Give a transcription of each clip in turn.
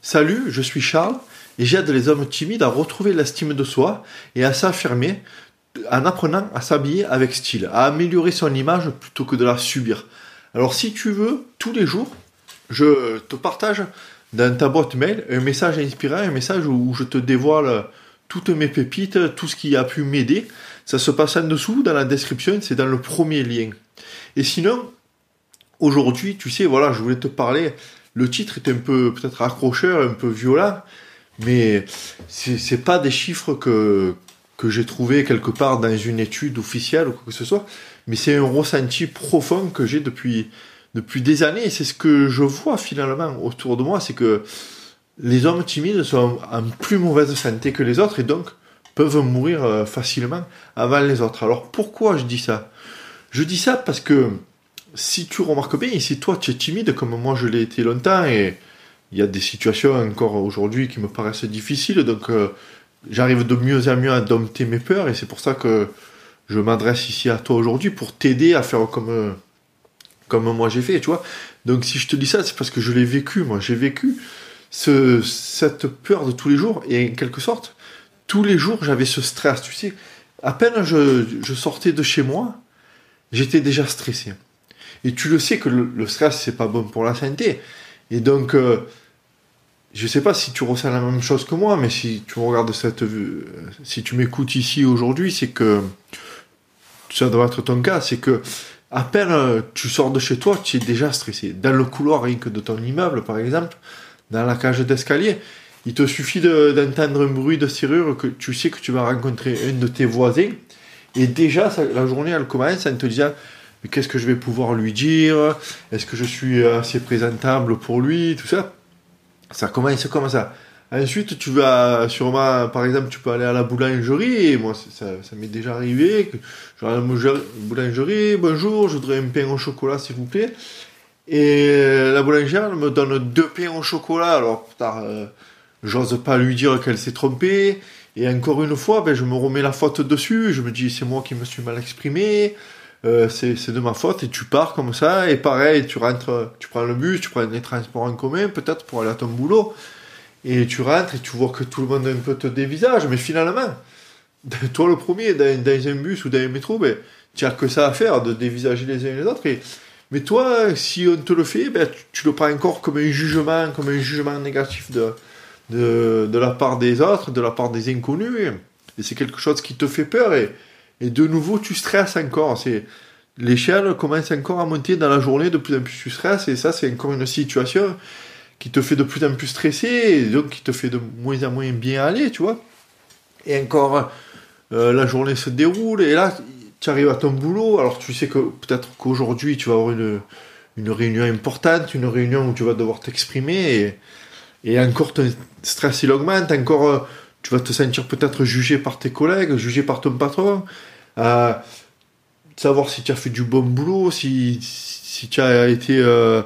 Salut, je suis Charles et j'aide les hommes timides à retrouver l'estime de soi et à s'affirmer en apprenant à s'habiller avec style, à améliorer son image plutôt que de la subir. Alors si tu veux, tous les jours, je te partage dans ta boîte mail un message inspirant, un message où je te dévoile toutes mes pépites, tout ce qui a pu m'aider. Ça se passe en dessous, dans la description, c'est dans le premier lien. Et sinon, aujourd'hui, tu sais, voilà, je voulais te parler, le titre est un peu peut-être accrocheur, un peu violent, mais c'est pas des chiffres que, que j'ai trouvé quelque part dans une étude officielle ou quoi que ce soit, mais c'est un ressenti profond que j'ai depuis, depuis des années, c'est ce que je vois finalement autour de moi, c'est que les hommes timides sont en plus mauvaise santé que les autres, et donc peuvent mourir euh, facilement avant les autres. Alors pourquoi je dis ça? Je dis ça parce que si tu remarques bien, et si toi tu es timide comme moi je l'ai été longtemps, et il y a des situations encore aujourd'hui qui me paraissent difficiles, donc euh, j'arrive de mieux en mieux à dompter mes peurs et c'est pour ça que je m'adresse ici à toi aujourd'hui pour t'aider à faire comme comme moi j'ai fait, tu vois. Donc si je te dis ça, c'est parce que je l'ai vécu, moi. J'ai vécu ce, cette peur de tous les jours et en quelque sorte, tous les jours j'avais ce stress, tu sais. À peine je sortais de chez moi, j'étais déjà stressé. Et tu le sais que le, stress c'est pas bon pour la santé. Et donc euh, je sais pas si tu ressens la même chose que moi, mais si tu regardes cette, vue, si tu m'écoutes ici aujourd'hui, c'est que ça doit être ton cas, c'est que à peine euh, tu sors de chez toi, tu es déjà stressé. Dans le couloir rien que de ton immeuble, par exemple, dans la cage d'escalier, il te suffit d'entendre un bruit de serrure que tu sais que tu vas rencontrer un de tes voisins, et déjà la journée elle commence en te disant mais qu'est-ce que je vais pouvoir lui dire? Est-ce que je suis assez présentable pour lui? Tout ça. Ça commence comme ça. Ensuite, tu vas sûrement, par exemple, tu peux aller à la boulangerie, moi, ça, m'est déjà arrivé, je vais à la boulangerie, bonjour, je voudrais un pain au chocolat, s'il vous plaît. Et la boulangère, elle me donne deux pains au chocolat, alors, putain, euh, j'ose pas lui dire qu'elle s'est trompée, et encore une fois, ben, je me remets la faute dessus, je me dis, c'est moi qui me suis mal exprimé, euh, c'est de ma faute, et tu pars comme ça, et pareil, tu rentres, tu prends le bus, tu prends les transports en commun, peut-être pour aller à ton boulot, et tu rentres et tu vois que tout le monde un peu te dévisage, mais finalement, toi le premier, dans, un bus ou dans un métro, ben, tu n'as que ça à faire, de dévisager les uns et les autres. Et, mais toi, si on te le fait, ben, tu, le prends encore comme un jugement, comme un jugement négatif de, de, de la part des autres, de la part des inconnus. Et, c'est quelque chose qui te fait peur. Et, et de nouveau, tu stresses encore. C'est L'échelle commence encore à monter dans la journée, de plus en plus tu stresses. Et ça, c'est encore une situation qui te fait de plus en plus stresser, et donc qui te fait de moins en moins bien aller, tu vois. Et encore, euh, la journée se déroule, et là, tu arrives à ton boulot, alors tu sais que peut-être qu'aujourd'hui, tu vas avoir une, une réunion importante, une réunion où tu vas devoir t'exprimer, et, et encore ton stress il augmente, encore euh, tu vas te sentir peut-être jugé par tes collègues, jugé par ton patron, euh, savoir si tu as fait du bon boulot, si, si tu as été euh,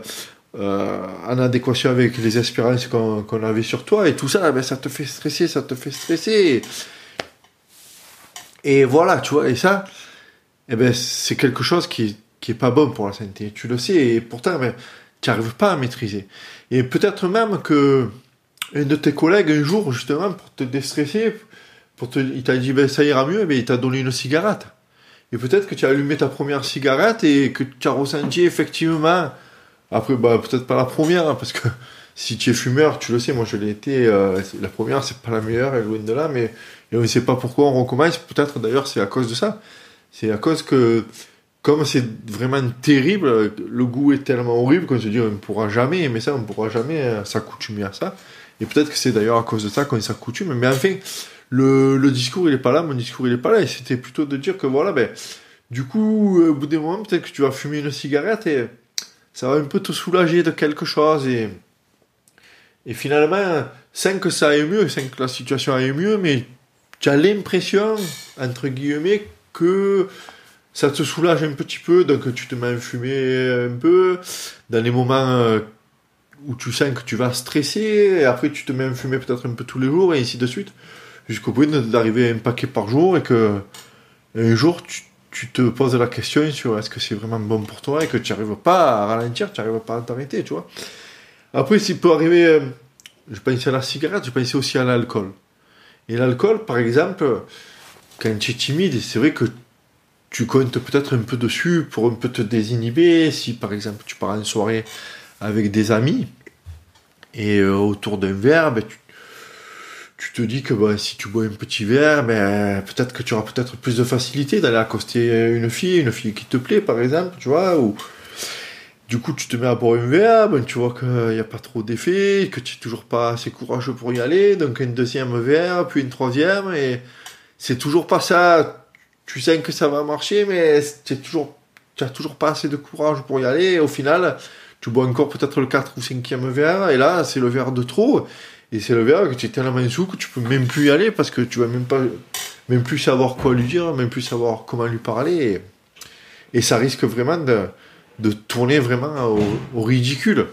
euh, en adéquation avec les espérances qu'on avait sur toi et tout ça, ben, ça te fait stresser, ça te fait stresser. Et, voilà, tu vois, et ça, eh ben, c'est quelque chose qui, qui est pas bon pour la santé. Tu le sais, et pourtant, ben, tu n'arrives pas à maîtriser. Et peut-être même que un de tes collègues, un jour, justement, pour te déstresser, pour te, il t'a dit, ben, ça ira mieux, mais il t'a donné une cigarette. Et peut-être que tu as allumé ta première cigarette et que tu as ressenti effectivement après, bah, peut-être pas la première, hein, parce que si tu es fumeur, tu le sais, moi je l'ai été. Euh, la première, c'est pas la meilleure, elle loin de là, mais on ne sait pas pourquoi on recommence. Peut-être d'ailleurs, c'est à cause de ça. C'est à cause que, comme c'est vraiment terrible, le goût est tellement horrible qu'on se dit on ne pourra jamais aimer ça, on ne pourra jamais euh, s'accoutumer à ça. Et peut-être que c'est d'ailleurs à cause de ça qu'on s'accoutume. Mais enfin, le, le, discours il est pas là, mon discours il est pas là. Et c'était plutôt de dire que voilà, ben, du coup, au bout des moments, peut-être que tu vas fumer une cigarette et ça va un peu te soulager de quelque chose et, et finalement, sans que ça aille mieux, sans que la situation aille mieux, mais tu as l'impression, entre guillemets, que ça te soulage un petit peu, donc tu te mets à fumer un peu, dans les moments euh, où tu sens que tu vas stresser, et après tu te mets à fumer peut-être un peu tous les jours, et ainsi de suite, jusqu'au point d'arriver à un paquet par jour, et que un jour tu tu te poses la question sur est-ce que c'est vraiment bon pour toi et que tu n'arrives pas à ralentir, tu n'arrives pas à t'arrêter, tu vois. Après, s'il peut arriver euh, je pensais à la cigarette, je pensais aussi à l'alcool. Et l'alcool, par exemple, quand tu es timide, c'est vrai que tu comptes peut-être un peu dessus pour un peu te désinhiber. Si par exemple tu pars en soirée avec des amis et euh, autour d'un verre, ben, tu, te dis que ben, si tu bois un petit verre, ben, peut-être que tu auras peut-être plus de facilité d'aller accoster une fille, une fille qui te plaît par exemple, tu vois, ou du coup tu te mets à boire un verre, tu vois qu'il n'y a pas trop d'effet, que tu n'es toujours pas assez courageux pour y aller, donc un deuxième verre, puis une troisième, et c'est toujours pas ça tu sais que ça va marcher, mais tu toujours, n'as toujours pas assez de courage pour y aller. au final, tu bois encore peut-être le 4 ou 5e verre, et là, c'est le verre de trop. Et c'est le verre que tu es tellement sous que tu peux même plus y aller parce que tu vas même pas, même plus savoir quoi lui dire, même plus savoir comment lui parler. Et, ça risque vraiment de, de tourner vraiment au, ridicule.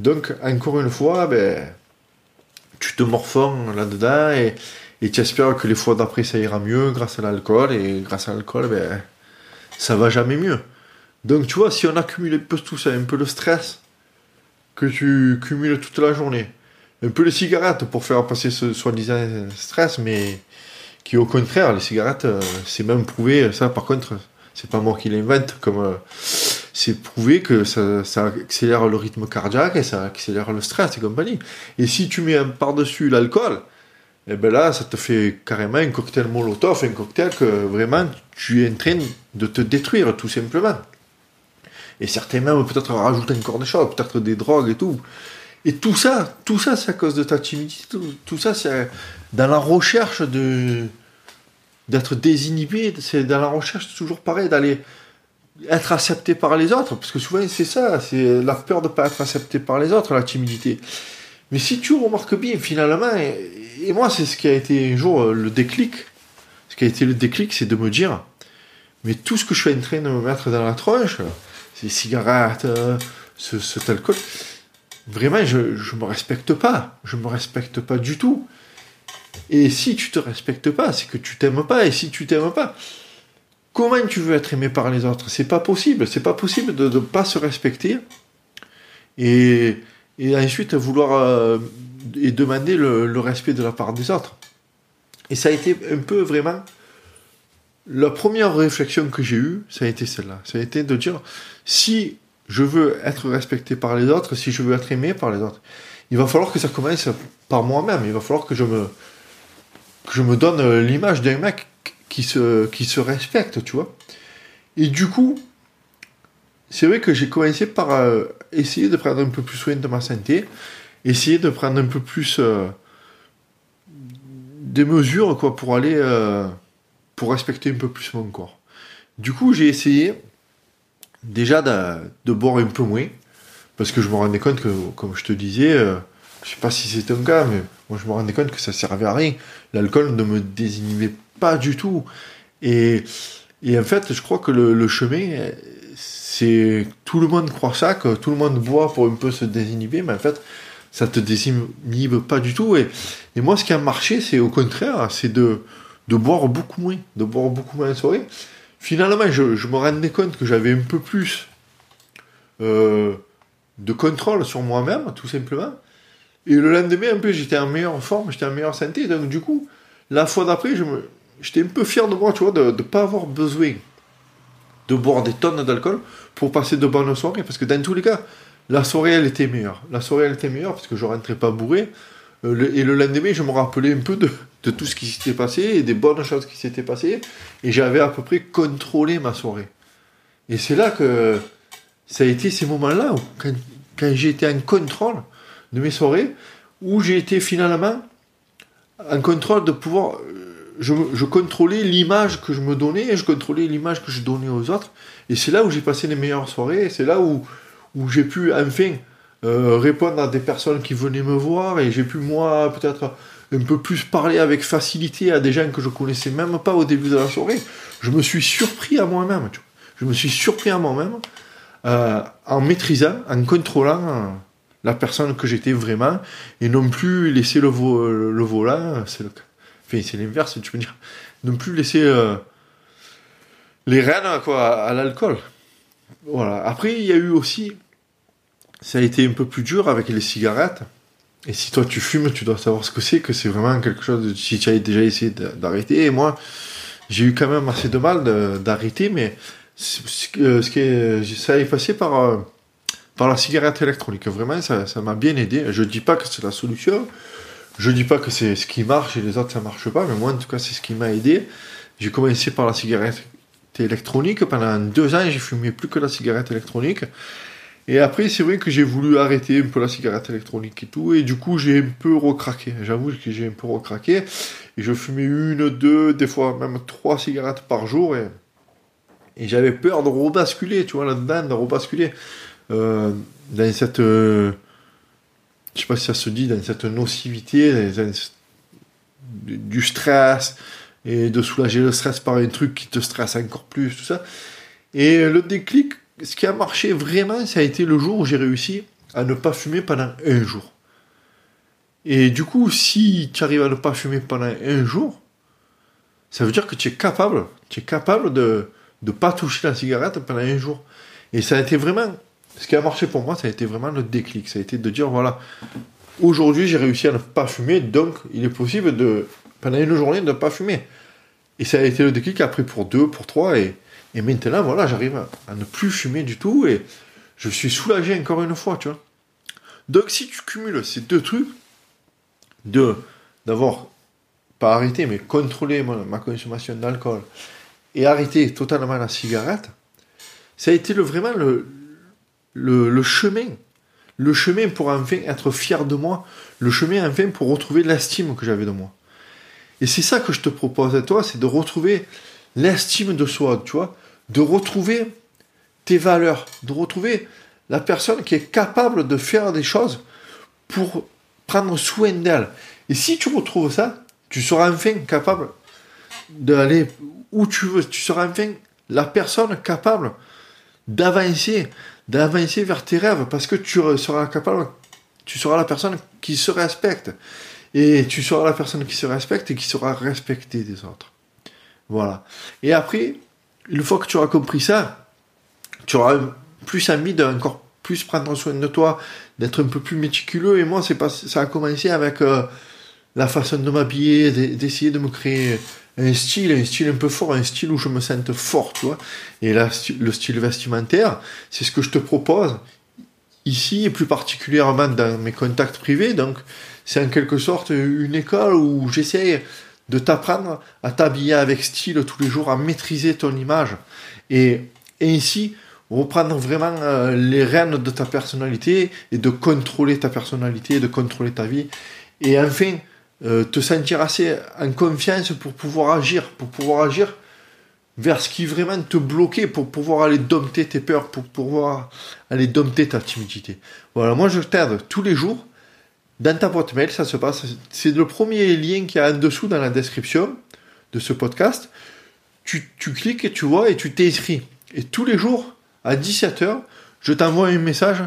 Donc, encore une fois, ben, tu te morfonds là-dedans et, et tu espères que les fois d'après ça ira mieux grâce à l'alcool, et grâce à l'alcool, ben, ça va jamais mieux. Donc tu vois, si on accumule un peu tout ça, un peu le stress que tu cumules toute la journée, un peu les cigarettes pour faire passer ce soi-disant stress, mais qui au contraire, les cigarettes, euh, c'est même prouvé, ça par contre, c'est pas moi qui l'invente, comme euh, c'est prouvé que ça, accélère le rythme cardiaque et ça accélère le stress et compagnie. Et si tu mets par-dessus l'alcool, et ben là, ça te fait carrément un cocktail molotov, un cocktail que vraiment tu es en train de te détruire, tout simplement. Et certains même peut-être rajouter encore des choses, peut-être des drogues et tout. Et tout ça, tout ça, c'est à cause de ta timidité. Tout, ça, c'est dans la recherche de d'être désinhibé. C'est dans la recherche toujours pareil, d'aller être accepté par les autres. Parce que souvent, c'est ça, c'est la peur de ne pas être accepté par les autres, la timidité. Mais si tu remarques bien, finalement, et, moi, c'est ce qui a été un jour euh, le déclic. Ce qui a été le déclic, c'est de me dire, mais tout ce que je suis en train de me mettre dans la tronche, ces cigarettes, euh, ce, cet alcool, vraiment, je ne me respecte pas. Je me respecte pas du tout. Et si tu te respectes pas, c'est que tu t'aimes pas. Et si tu t'aimes pas, comment tu veux être aimé par les autres? C'est pas possible. C'est pas possible de ne pas se respecter. Et et ensuite vouloir euh, et demander le, respect de la part des autres. Et ça a été un peu vraiment la première réflexion que j'ai eue, ça a été celle-là. Ça a été de dire si je veux être respecté par les autres, si je veux être aimé par les autres, il va falloir que ça commence par moi-même. Il va falloir que je me que je me donne l'image d'un mec qui se qui se respecte, tu vois. Et du coup, c'est vrai que j'ai commencé par euh, essayer de prendre un peu plus soin de ma santé, essayer de prendre un peu plus euh, des mesures quoi, pour aller euh, pour respecter un peu plus mon corps. Du coup, j'ai essayé déjà de, boire un peu moins, parce que je me rendais compte que, comme je te disais, je sais pas si c'est un cas, mais moi je me rendais compte que ça servait à rien. L'alcool ne me désinhibait pas du tout. Et, en fait, je crois que le chemin, c'est tout le monde croit ça, que tout le monde boit pour un peu se désinhiber, mais en fait, ça te désinhibe pas du tout. Et, et moi, ce qui a marché, c'est au contraire, c'est de, de boire beaucoup moins, de boire beaucoup moins en soirée. Finalement, je, me rendais compte que j'avais un peu plus euh, de contrôle sur moi-même, tout simplement. Et le lendemain, un peu, j'étais en meilleure forme, j'étais en meilleure santé. Donc, du coup, la fois d'après, j'étais un peu fier de moi, tu vois, de ne pas avoir besoin de boire des tonnes d'alcool pour passer de bonnes soirées. Parce que dans tous les cas, la soirée, elle était meilleure. La soirée, elle était meilleure parce que je rentrais pas bourré. Euh, et le lendemain, je me rappelais un peu de, tout ce qui s'était passé et des bonnes choses qui s'étaient passées. Et j'avais à peu près contrôlé ma soirée. Et c'est là que ça a été ces moments-là, quand, j'ai été en contrôle de mes soirées, où j'ai été finalement en contrôle de pouvoir je, contrôlais l'image que je me donnais et je contrôlais l'image que je donnais aux autres. Et c'est là où j'ai passé les meilleures soirées. C'est là où, où j'ai pu enfin euh, répondre à des personnes qui venaient me voir et j'ai pu moi peut-être un peu plus parler avec facilité à des gens que je connaissais même pas au début de la soirée. Je me suis surpris à moi-même. Je me suis surpris à moi-même euh, en maîtrisant, en contrôlant euh, la personne que j'étais vraiment et non plus laisser le, le volant. C'est le Enfin, c'est l'inverse, tu peux dire. Ne plus laisser les rênes quoi, à l'alcool. Voilà. Après, il y a eu aussi. Ça a été un peu plus dur avec les cigarettes. Et si toi tu fumes, tu dois savoir ce que c'est, que c'est vraiment quelque chose, si tu as déjà essayé d'arrêter. Et moi, j'ai eu quand même assez de mal d'arrêter, mais ce qui est, ça est passé par, euh, par la cigarette électronique. Vraiment, ça m'a bien aidé. Je dis pas que c'est la solution. Je dis pas que c'est ce qui marche et les autres ça marche pas, mais moi en tout cas c'est ce qui m'a aidé. J'ai commencé par la cigarette électronique. Pendant deux ans, j'ai fumé plus que la cigarette électronique. Et après, c'est vrai que j'ai voulu arrêter un peu la cigarette électronique et tout. Et du coup, j'ai un peu recraqué. J'avoue que j'ai un peu recraqué. Et je fumais une, deux, des fois même trois cigarettes par jour. Et, j'avais peur de rebasculer, tu vois, là-dedans, de rebasculer euh, dans cette. Euh, je sais pas si ça se dit, dans cette nocivité, du stress, et de soulager le stress par un truc qui te stresse encore plus, tout ça. Et le déclic, ce qui a marché vraiment, ça a été le jour où j'ai réussi à ne pas fumer pendant un jour. Et du coup, si tu arrives à ne pas fumer pendant un jour, ça veut dire que tu es capable, tu es capable de ne pas toucher la cigarette pendant un jour. Et ça a été vraiment, ce qui a marché pour moi, ça a été vraiment le déclic. Ça a été de dire, voilà, aujourd'hui j'ai réussi à ne pas fumer, donc il est possible de, pendant une journée, de ne pas fumer. Et ça a été le déclic après pour deux, pour trois, et, et maintenant, voilà, j'arrive à, ne plus fumer du tout et je suis soulagé encore une fois, tu vois. Donc, si tu cumules ces deux trucs, de d'avoir pas arrêté, mais contrôlé ma, consommation d'alcool et arrêter totalement la cigarette, ça a été le, vraiment le, le, chemin. Le chemin pour enfin être fier de moi. Le chemin enfin pour retrouver l'estime que j'avais de moi. Et c'est ça que je te propose à toi, c'est de retrouver l'estime de soi, tu vois, de retrouver tes valeurs, de retrouver la personne qui est capable de faire des choses pour prendre soin d'elle. Et si tu retrouves ça, tu seras enfin capable d'aller où tu veux. Tu seras enfin la personne capable d'avancer, d'avancer vers tes rêves parce que tu seras capable, tu seras la personne qui se respecte. Et tu seras la personne qui se respecte et qui sera respectée des autres. Voilà. Et après, une fois que tu auras compris ça, tu auras plus envie d'encore plus prendre soin de toi, d'être un peu plus méticuleux. Et moi, c'est pas, ça a commencé avec euh, la façon de m'habiller, d'essayer de me créer un style, un style un peu fort, un style où je me sente fort, tu vois. Et là, le style vestimentaire, c'est ce que je te propose ici, et plus particulièrement dans mes contacts privés. Donc, c'est en quelque sorte une école où j'essaie de t'apprendre à t'habiller avec style tous les jours, à maîtriser ton image et, ainsi reprendre vraiment euh, les rênes de ta personnalité et de contrôler ta personnalité, de contrôler ta vie et enfin euh, te sentir assez en confiance pour pouvoir agir, pour pouvoir agir vers ce qui vraiment te bloquait, pour pouvoir aller dompter tes peurs, pour pouvoir aller dompter ta timidité. Voilà, moi je t'aide tous les jours dans ta boîte mail, ça se passe. C'est le premier lien qui est en dessous dans la description de ce podcast. Tu, cliques et tu vois et tu t'inscris. Et tous les jours, à 17h, je t'envoie un message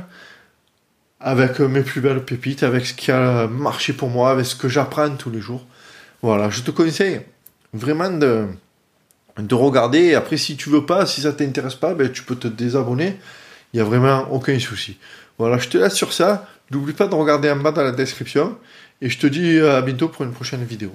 avec mes plus belles pépites, avec ce qui a marché pour moi, avec ce que j'apprends tous les jours. Voilà, je te conseille vraiment de, de regarder. Après, si tu veux pas, si ça t'intéresse pas, ben, tu peux te désabonner. Il n'y a vraiment aucun souci. Voilà, je te laisse sur ça. N'oublie pas de regarder en bas dans la description. Et je te dis à bientôt pour une prochaine vidéo.